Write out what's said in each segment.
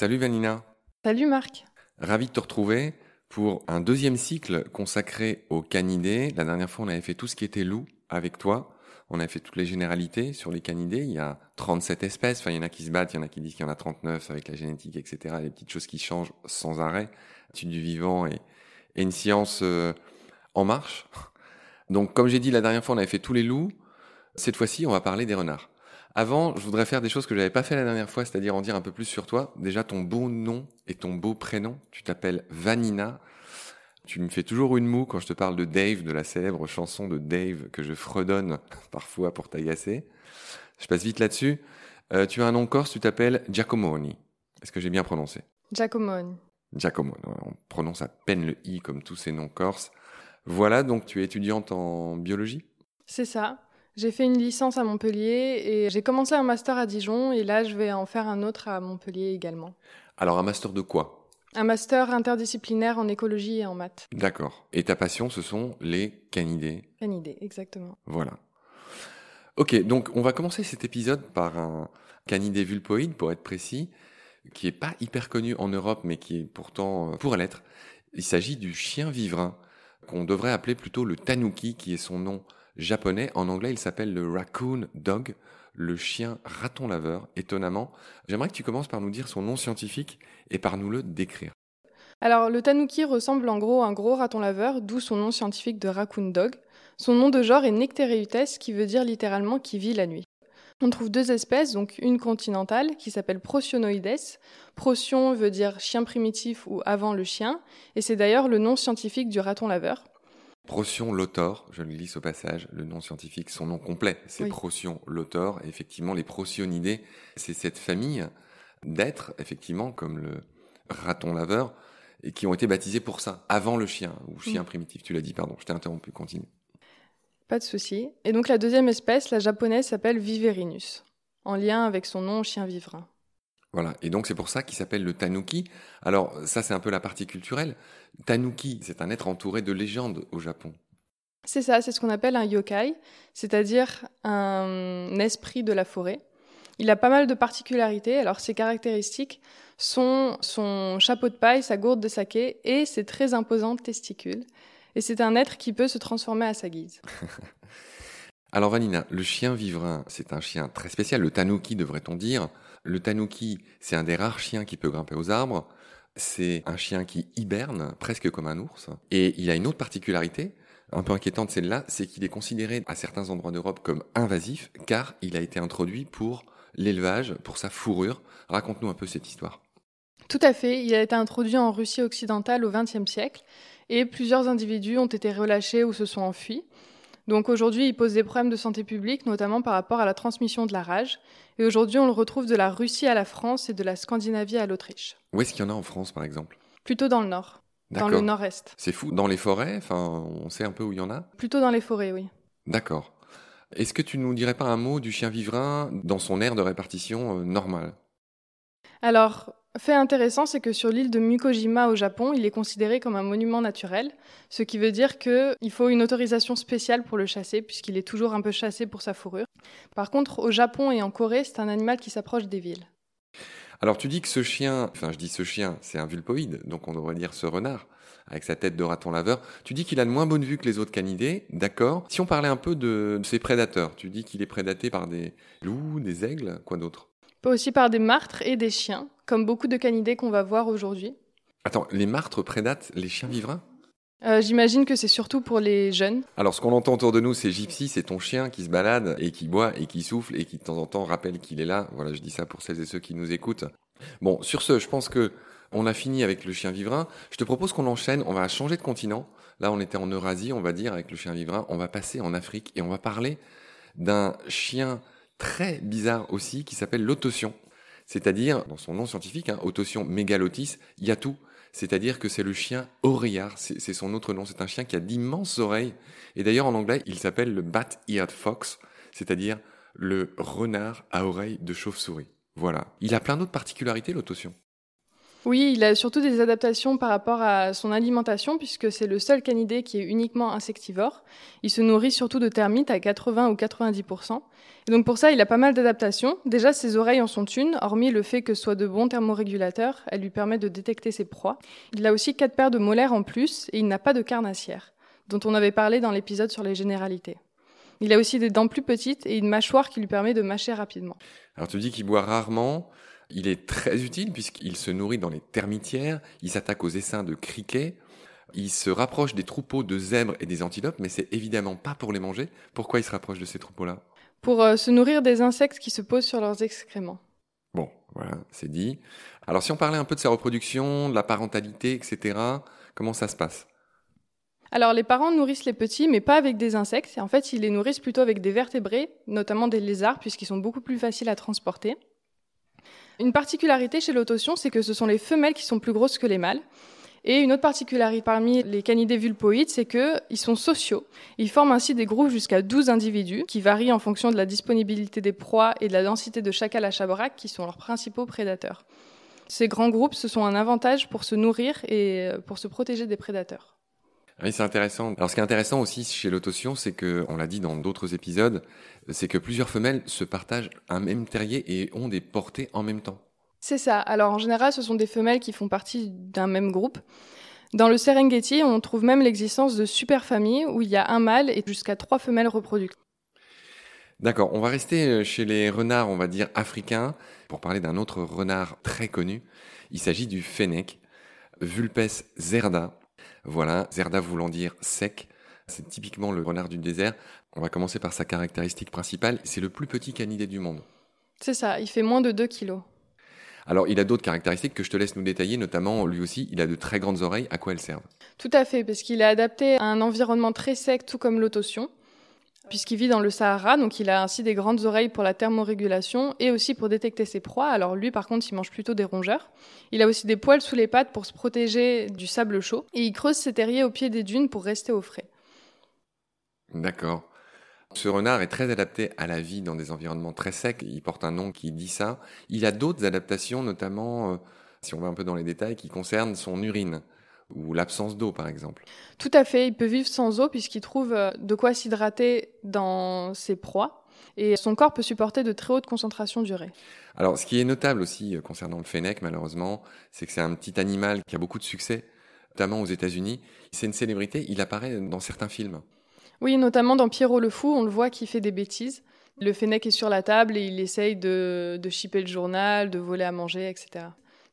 Salut Vanina. Salut Marc. Ravi de te retrouver pour un deuxième cycle consacré aux canidés. La dernière fois, on avait fait tout ce qui était loup avec toi. On a fait toutes les généralités sur les canidés. Il y a 37 espèces. Enfin, il y en a qui se battent, il y en a qui disent qu'il y en a 39 avec la génétique, etc. Les petites choses qui changent sans arrêt. L'étude du vivant et, une science euh, en marche. Donc, comme j'ai dit la dernière fois, on avait fait tous les loups. Cette fois-ci, on va parler des renards. Avant, je voudrais faire des choses que j'avais pas fait la dernière fois, c'est-à-dire en dire un peu plus sur toi. Déjà, ton beau nom et ton beau prénom. Tu t'appelles Vanina. Tu me fais toujours une moue quand je te parle de Dave, de la célèbre chanson de Dave que je fredonne parfois pour t'agacer. Je passe vite là-dessus. Euh, tu as un nom corse, tu t'appelles Giacomoni. Est-ce que j'ai bien prononcé? Giacomoni. Giacomoni. On prononce à peine le i comme tous ces noms corses. Voilà, donc tu es étudiante en biologie? C'est ça. J'ai fait une licence à Montpellier et j'ai commencé un master à Dijon et là je vais en faire un autre à Montpellier également. Alors un master de quoi? Un master interdisciplinaire en écologie et en maths. D'accord. Et ta passion ce sont les canidés Canidés, exactement. Voilà. Ok, donc on va commencer cet épisode par un canidé vulpoïde pour être précis, qui est pas hyper connu en Europe mais qui est pourtant euh, pour l'être. Il s'agit du chien vivrin qu'on devrait appeler plutôt le tanuki qui est son nom japonais. En anglais, il s'appelle le raccoon dog, le chien raton laveur, étonnamment. J'aimerais que tu commences par nous dire son nom scientifique et par nous le décrire. Alors, le tanuki ressemble en gros à un gros raton laveur, d'où son nom scientifique de raccoon dog. Son nom de genre est Nectereutes, qui veut dire littéralement qui vit la nuit. On trouve deux espèces, donc une continentale qui s'appelle Procionoides. Procyon veut dire chien primitif ou avant le chien, et c'est d'ailleurs le nom scientifique du raton laveur. Procyon lotor, je le glisse au passage, le nom scientifique, son nom complet, c'est Procyon lotor. effectivement, les procyonidés, c'est cette famille d'êtres, effectivement, comme le raton laveur, et qui ont été baptisés pour ça, avant le chien, ou chien primitif. Tu l'as dit, pardon, je t'ai interrompu, continue. Pas de souci. Et donc la deuxième espèce, la japonaise, s'appelle Viverinus, en lien avec son nom chien vivrin. Voilà, et donc c'est pour ça qu'il s'appelle le tanuki. Alors ça c'est un peu la partie culturelle. Tanuki, c'est un être entouré de légendes au Japon. C'est ça, c'est ce qu'on appelle un yokai, c'est-à-dire un esprit de la forêt. Il a pas mal de particularités. Alors ses caractéristiques sont son chapeau de paille, sa gourde de saké et ses très imposantes testicules. Et c'est un être qui peut se transformer à sa guise. Alors Vanina, le chien vivrin, c'est un chien très spécial, le tanuki devrait-on dire. Le tanuki, c'est un des rares chiens qui peut grimper aux arbres. C'est un chien qui hiberne presque comme un ours. Et il a une autre particularité, un peu inquiétante celle-là, c'est qu'il est considéré à certains endroits d'Europe comme invasif car il a été introduit pour l'élevage, pour sa fourrure. Raconte-nous un peu cette histoire. Tout à fait, il a été introduit en Russie occidentale au XXe siècle et plusieurs individus ont été relâchés ou se sont enfuis. Donc aujourd'hui, il pose des problèmes de santé publique, notamment par rapport à la transmission de la rage. Et aujourd'hui, on le retrouve de la Russie à la France et de la Scandinavie à l'Autriche. Où est-ce qu'il y en a en France, par exemple? Plutôt dans le nord, dans le nord-est. C'est fou. Dans les forêts Enfin, on sait un peu où il y en a? Plutôt dans les forêts, oui. D'accord. Est-ce que tu nous dirais pas un mot du chien vivrin dans son aire de répartition euh, normale? Alors, fait intéressant, c'est que sur l'île de Mukojima au Japon, il est considéré comme un monument naturel, ce qui veut dire qu'il faut une autorisation spéciale pour le chasser, puisqu'il est toujours un peu chassé pour sa fourrure. Par contre, au Japon et en Corée, c'est un animal qui s'approche des villes. Alors tu dis que ce chien, enfin je dis ce chien, c'est un vulpoïde, donc on devrait dire ce renard, avec sa tête de raton laveur. Tu dis qu'il a de moins bonne vue que les autres canidés, d'accord. Si on parlait un peu de ses prédateurs, tu dis qu'il est prédaté par des loups, des aigles, quoi d'autre? Aussi par des martres et des chiens, comme beaucoup de canidés qu'on va voir aujourd'hui. Attends, les martres prédatent les chiens vivrins euh, J'imagine que c'est surtout pour les jeunes. Alors, ce qu'on entend autour de nous, c'est Gypsy, c'est ton chien qui se balade et qui boit et qui souffle et qui de temps en temps rappelle qu'il est là. Voilà, je dis ça pour celles et ceux qui nous écoutent. Bon, sur ce, je pense que on a fini avec le chien vivrin. Je te propose qu'on enchaîne. On va changer de continent. Là, on était en Eurasie, on va dire, avec le chien vivrin. On va passer en Afrique et on va parler d'un chien très bizarre aussi qui s'appelle l'autotion. C'est-à-dire, dans son nom scientifique, hein, autotion megalotis, tout. C'est-à-dire que c'est le chien oreillard, c'est son autre nom. C'est un chien qui a d'immenses oreilles. Et d'ailleurs, en anglais, il s'appelle le bat-eared fox, c'est-à-dire le renard à oreilles de chauve-souris. Voilà. Il a plein d'autres particularités, l'autotion. Oui, il a surtout des adaptations par rapport à son alimentation, puisque c'est le seul canidé qui est uniquement insectivore. Il se nourrit surtout de termites à 80 ou 90%. Et donc pour ça, il a pas mal d'adaptations. Déjà, ses oreilles en sont une, hormis le fait que ce soit de bons thermorégulateurs, elle lui permet de détecter ses proies. Il a aussi quatre paires de molaires en plus, et il n'a pas de carnassière, dont on avait parlé dans l'épisode sur les généralités. Il a aussi des dents plus petites et une mâchoire qui lui permet de mâcher rapidement. Alors tu dis qu'il boit rarement. Il est très utile puisqu'il se nourrit dans les termitières, il s'attaque aux essaims de criquets, il se rapproche des troupeaux de zèbres et des antilopes, mais c'est évidemment pas pour les manger. Pourquoi il se rapproche de ces troupeaux-là? Pour euh, se nourrir des insectes qui se posent sur leurs excréments. Bon, voilà, c'est dit. Alors si on parlait un peu de sa reproduction, de la parentalité, etc., comment ça se passe? Alors les parents nourrissent les petits, mais pas avec des insectes. En fait, ils les nourrissent plutôt avec des vertébrés, notamment des lézards, puisqu'ils sont beaucoup plus faciles à transporter. Une particularité chez l'autotion, c'est que ce sont les femelles qui sont plus grosses que les mâles. Et une autre particularité parmi les canidés vulpoïdes, c'est qu'ils sont sociaux. Ils forment ainsi des groupes jusqu'à 12 individus, qui varient en fonction de la disponibilité des proies et de la densité de chacal à chabrac, qui sont leurs principaux prédateurs. Ces grands groupes, ce sont un avantage pour se nourrir et euh, pour se protéger des prédateurs. Oui, c'est intéressant. Alors, ce qui est intéressant aussi chez l'autotion, c'est que, on l'a dit dans d'autres épisodes, c'est que plusieurs femelles se partagent un même terrier et ont des portées en même temps. C'est ça. Alors, en général, ce sont des femelles qui font partie d'un même groupe. Dans le Serengeti, on trouve même l'existence de superfamilles où il y a un mâle et jusqu'à trois femelles reproductrices. D'accord, on va rester euh, chez les renards, on va dire africains, pour parler d'un autre renard très connu. Il s'agit du fennec, Vulpes zerda. Voilà, zerda voulant dire sec. C'est typiquement le renard du désert. On va commencer par sa caractéristique principale. C'est le plus petit canidé du monde. C'est ça, il fait moins de 2 kilos. Alors, il a d'autres caractéristiques que je te laisse nous détailler, notamment lui aussi, il a de très grandes oreilles. À quoi elles servent? Tout à fait, parce qu'il est adapté à un environnement très sec, tout comme l'autotion, puisqu'il vit dans le Sahara, donc il a ainsi des grandes oreilles pour la thermorégulation et aussi pour détecter ses proies. Alors lui, par contre, il mange plutôt des rongeurs. Il a aussi des poils sous les pattes pour se protéger du sable chaud, et il creuse ses terriers au pied des dunes pour rester au frais. D'accord. Ce renard est très adapté à la vie dans des environnements très secs. Il porte un nom qui dit ça. Il a d'autres adaptations, notamment, euh, si on va un peu dans les détails, qui concernent son urine ou l'absence d'eau, par exemple. Tout à fait. Il peut vivre sans eau puisqu'il trouve euh, de quoi s'hydrater dans ses proies. Et son corps peut supporter de très hautes concentrations d'urée. Alors, ce qui est notable aussi euh, concernant le fennec, malheureusement, c'est que c'est un petit animal qui a beaucoup de succès, notamment aux États-Unis. C'est une célébrité. Il apparaît dans certains films. Oui, notamment dans Pierrot le Fou, on le voit qui fait des bêtises. Le Fennec est sur la table et il essaye de, de chipper le journal, de voler à manger, etc.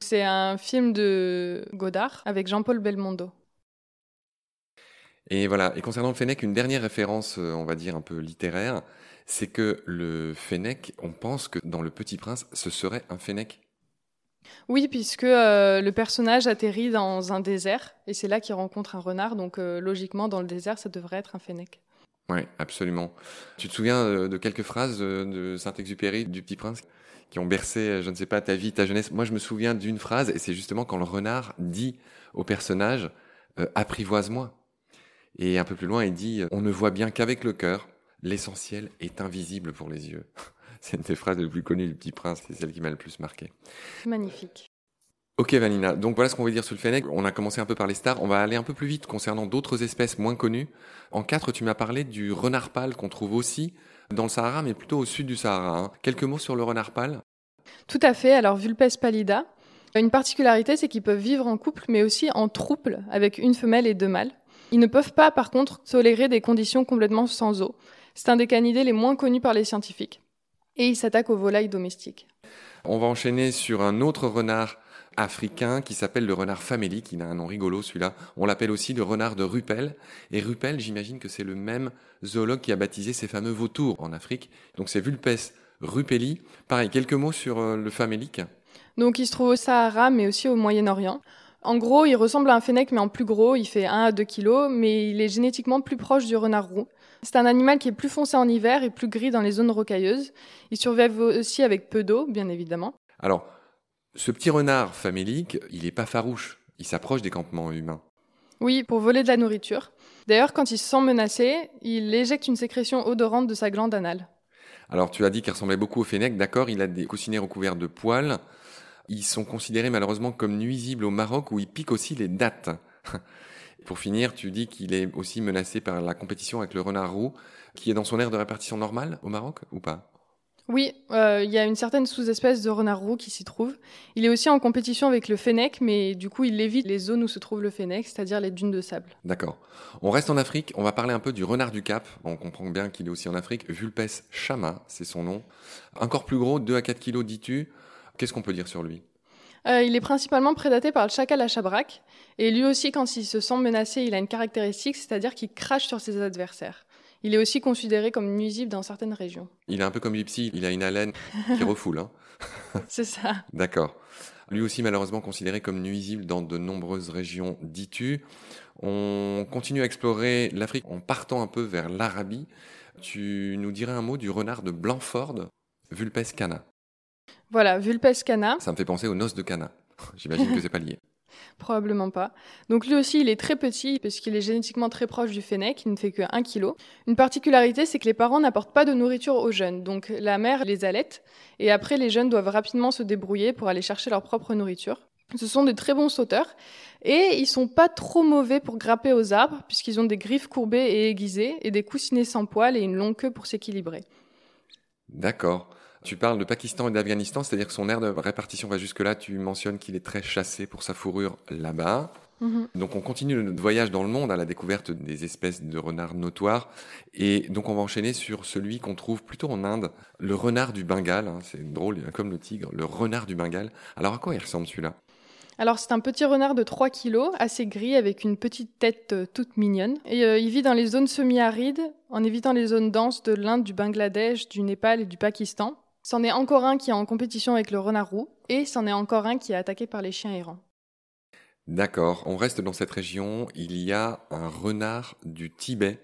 C'est un film de Godard avec Jean-Paul Belmondo. Et voilà, et concernant le Fennec, une dernière référence, euh, on va dire un peu littéraire, c'est que le Fennec, on pense que dans Le Petit Prince, ce serait un Fennec. Oui, puisque euh, le personnage atterrit dans un désert et c'est là qu'il rencontre un renard. Donc euh, logiquement, dans le désert, ça devrait être un fennec. Oui, absolument. Tu te souviens de quelques phrases de Saint-Exupéry, du Petit Prince, qui ont bercé, je ne sais pas, ta vie, ta jeunesse Moi, je me souviens d'une phrase et c'est justement quand le renard dit au personnage Apprivoise-moi. Et un peu plus loin, il dit On ne voit bien qu'avec le cœur, l'essentiel est invisible pour les yeux. C'est une des phrases les plus connues du Petit Prince, c'est celle qui m'a le plus marqué. Magnifique. Ok Vanina, donc voilà ce qu'on veut dire sur le fennec. On a commencé un peu par les stars, on va aller un peu plus vite concernant d'autres espèces moins connues. En quatre, tu m'as parlé du renard pâle qu'on trouve aussi dans le Sahara, mais plutôt au sud du Sahara. Hein. Quelques mots sur le renard pâle? Tout à fait, alors Vulpes pallida. Une particularité, c'est qu'ils peuvent vivre en couple, mais aussi en trouble, avec une femelle et deux mâles. Ils ne peuvent pas, par contre, tolérer des conditions complètement sans eau. C'est un des canidés les moins connus par les scientifiques et il s'attaque aux volailles domestiques. On va enchaîner sur un autre renard africain qui s'appelle le renard famélique. Il a un nom rigolo celui-là. On l'appelle aussi le renard de Rupel. Et Rupel, j'imagine que c'est le même zoologue qui a baptisé ces fameux vautours en Afrique. Donc c'est Vulpes rupeli. Pareil, quelques mots sur euh, le famélique. Donc il se trouve au Sahara mais aussi au Moyen-Orient. En gros, il ressemble à un fennec mais en plus gros. Il fait 1 à 2 kilos mais il est génétiquement plus proche du renard roux. C'est un animal qui est plus foncé en hiver et plus gris dans les zones rocailleuses. Il survive aussi avec peu d'eau, bien évidemment. Alors, ce petit renard famélique, il n'est pas farouche. Il s'approche des campements humains. Oui, pour voler de la nourriture. D'ailleurs, quand il se sent menacé, il éjecte une sécrétion odorante de sa glande anale. Alors, tu as dit qu'il ressemblait beaucoup au fennec. D'accord, il a des coussinets recouverts de poils. Ils sont considérés malheureusement comme nuisibles au Maroc où ils piquent aussi les dattes. Pour finir, tu dis qu'il est aussi menacé par la compétition avec le renard roux, qui est dans son aire de répartition normale au Maroc ou pas? Oui, euh, il y a une certaine sous-espèce de renard roux qui s'y trouve. Il est aussi en compétition avec le fennec, mais du coup, il évite les zones où se trouve le fennec, c'est-à-dire les dunes de sable. D'accord. On reste en Afrique, on va parler un peu du renard du Cap. On comprend bien qu'il est aussi en Afrique. Vulpes chama, c'est son nom. Encore plus gros, 2 à 4 kilos, dis-tu? Qu'est-ce qu'on peut dire sur lui? Euh, il est principalement prédaté par le chacal à chabrac. Et lui aussi, quand il se sent menacé, il a une caractéristique, c'est-à-dire qu'il crache sur ses adversaires. Il est aussi considéré comme nuisible dans certaines régions. Il est un peu comme Lipsy, il a une haleine qui refoule. Hein C'est ça. D'accord. Lui aussi malheureusement considéré comme nuisible dans de nombreuses régions d'Itu. On continue à explorer l'Afrique en partant un peu vers l'Arabie. Tu nous dirais un mot du renard de Blanford, Vulpes cana. Voilà, Vulpes cana. Ça me fait penser aux noces de Cana. J'imagine que c'est pas lié. Probablement pas. Donc lui aussi, il est très petit parce qu'il est génétiquement très proche du fennec, il ne fait que 1 kg. Une particularité, c'est que les parents n'apportent pas de nourriture aux jeunes. Donc la mère les allaite et après les jeunes doivent rapidement se débrouiller pour aller chercher leur propre nourriture. Ce sont de très bons sauteurs et ils sont pas trop mauvais pour grapper aux arbres puisqu'ils ont des griffes courbées et aiguisées et des coussinets sans poils et une longue queue pour s'équilibrer. D'accord. Tu parles de Pakistan et d'Afghanistan, c'est-à-dire que son aire de répartition va jusque-là. Tu mentionnes qu'il est très chassé pour sa fourrure là-bas. Mhm. Donc on continue notre voyage dans le monde à la découverte des espèces de renards notoires. Et donc on va enchaîner sur celui qu'on trouve plutôt en Inde, le renard du Bengale. hein. c'est drôle, comme le tigre, le renard du Bengale. Alors à quoi il ressemble celui-là? Alors c'est un petit renard de 3 kilos, assez gris, avec une petite tête euh, toute mignonne. Et euh, il vit dans les zones semi-arides, en évitant les zones denses de l'Inde, du Bangladesh, du Népal et du Pakistan. C'en est encore un qui est en compétition avec le renard roux, et c'en est encore un qui est attaqué par les chiens errants. D'accord, on reste dans cette région. Il y a un renard du Tibet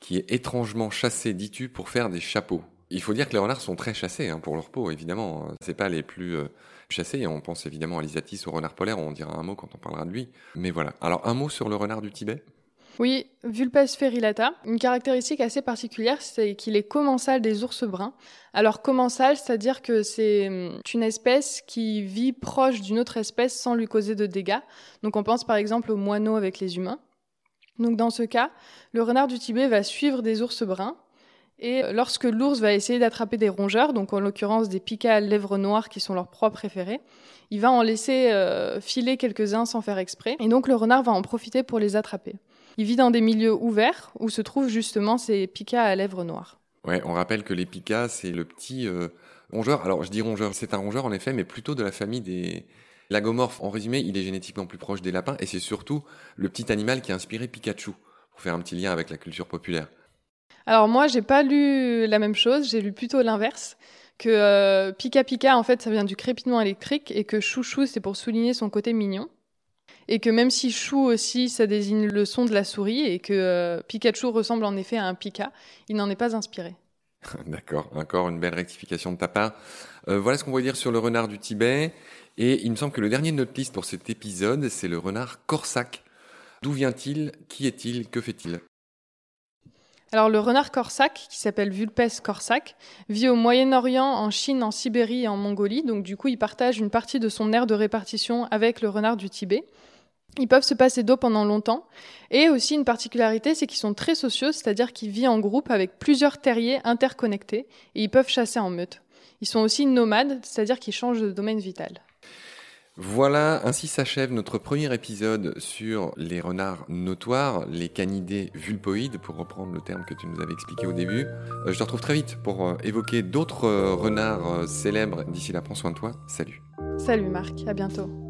qui est étrangement chassé, dis-tu, pour faire des chapeaux. Il faut dire que les renards sont très chassés hein, pour leur peau, évidemment. C'est pas les plus euh, chassés. On pense évidemment à l'Isatis, au renard polaire. On dira un mot quand on parlera de lui. Mais voilà. Alors un mot sur le renard du Tibet? Oui, Vulpes ferrilata. Une caractéristique assez particulière, c'est qu'il est commensal des ours bruns. Alors commensal, c'est-à-dire que c'est hum, une espèce qui vit proche d'une autre espèce sans lui causer de dégâts. Donc on pense par exemple aux moineaux avec les humains. Donc dans ce cas, le renard du Tibet va suivre des ours bruns. Et lorsque l'ours va essayer d'attraper des rongeurs, donc en l'occurrence des pikas à lèvres noires qui sont leurs proies préférées, il va en laisser euh, filer quelques-uns sans faire exprès. Et donc le renard va en profiter pour les attraper. Il vit dans des milieux ouverts où se trouvent justement ces pikas à lèvres noires. Ouais, on rappelle que les pikas, c'est le petit euh, rongeur. Alors je dis rongeur, c'est un rongeur en effet, mais plutôt de la famille des lagomorphes. En résumé, il est génétiquement plus proche des lapins et c'est surtout le petit animal qui a inspiré Pikachu, pour faire un petit lien avec la culture populaire. Alors moi, j'ai pas lu la même chose, j'ai lu plutôt l'inverse. Que euh, Pika Pika, en fait, ça vient du crépitement électrique et que Chouchou, c'est pour souligner son côté mignon. Et que même si Chou aussi, ça désigne le son de la souris et que euh, Pikachu ressemble en effet à un Pika, il n'en est pas inspiré. D'accord, encore une belle rectification de ta part. Euh, voilà ce qu'on va dire sur le renard du Tibet. Et il me semble que le dernier de notre liste pour cet épisode, c'est le renard corsac. D'où vient-il? Qui est-il? Que fait-il? Alors le renard corsac, qui s'appelle Vulpes corsac, vit au Moyen-Orient, en Chine, en Sibérie et en Mongolie. Donc du coup, il partage une partie de son aire de répartition avec le renard du Tibet. Ils peuvent se passer d'eau pendant longtemps. Et aussi une particularité, c'est qu'ils sont très sociaux, c'est-à-dire qu'ils vivent en groupe avec plusieurs terriers interconnectés et ils peuvent chasser en meute. Ils sont aussi nomades, c'est-à-dire qu'ils changent de domaine vital. Voilà, ainsi s'achève notre premier épisode sur les renards notoires, les canidés vulpoïdes, pour reprendre le terme que tu nous avais expliqué au début. Euh, je te retrouve très vite pour euh, évoquer d'autres euh, renards célèbres. D'ici là, prends soin de toi. Salut. Salut Marc, à bientôt.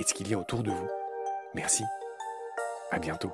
et ce qu'il y a autour de vous. Merci. À bientôt.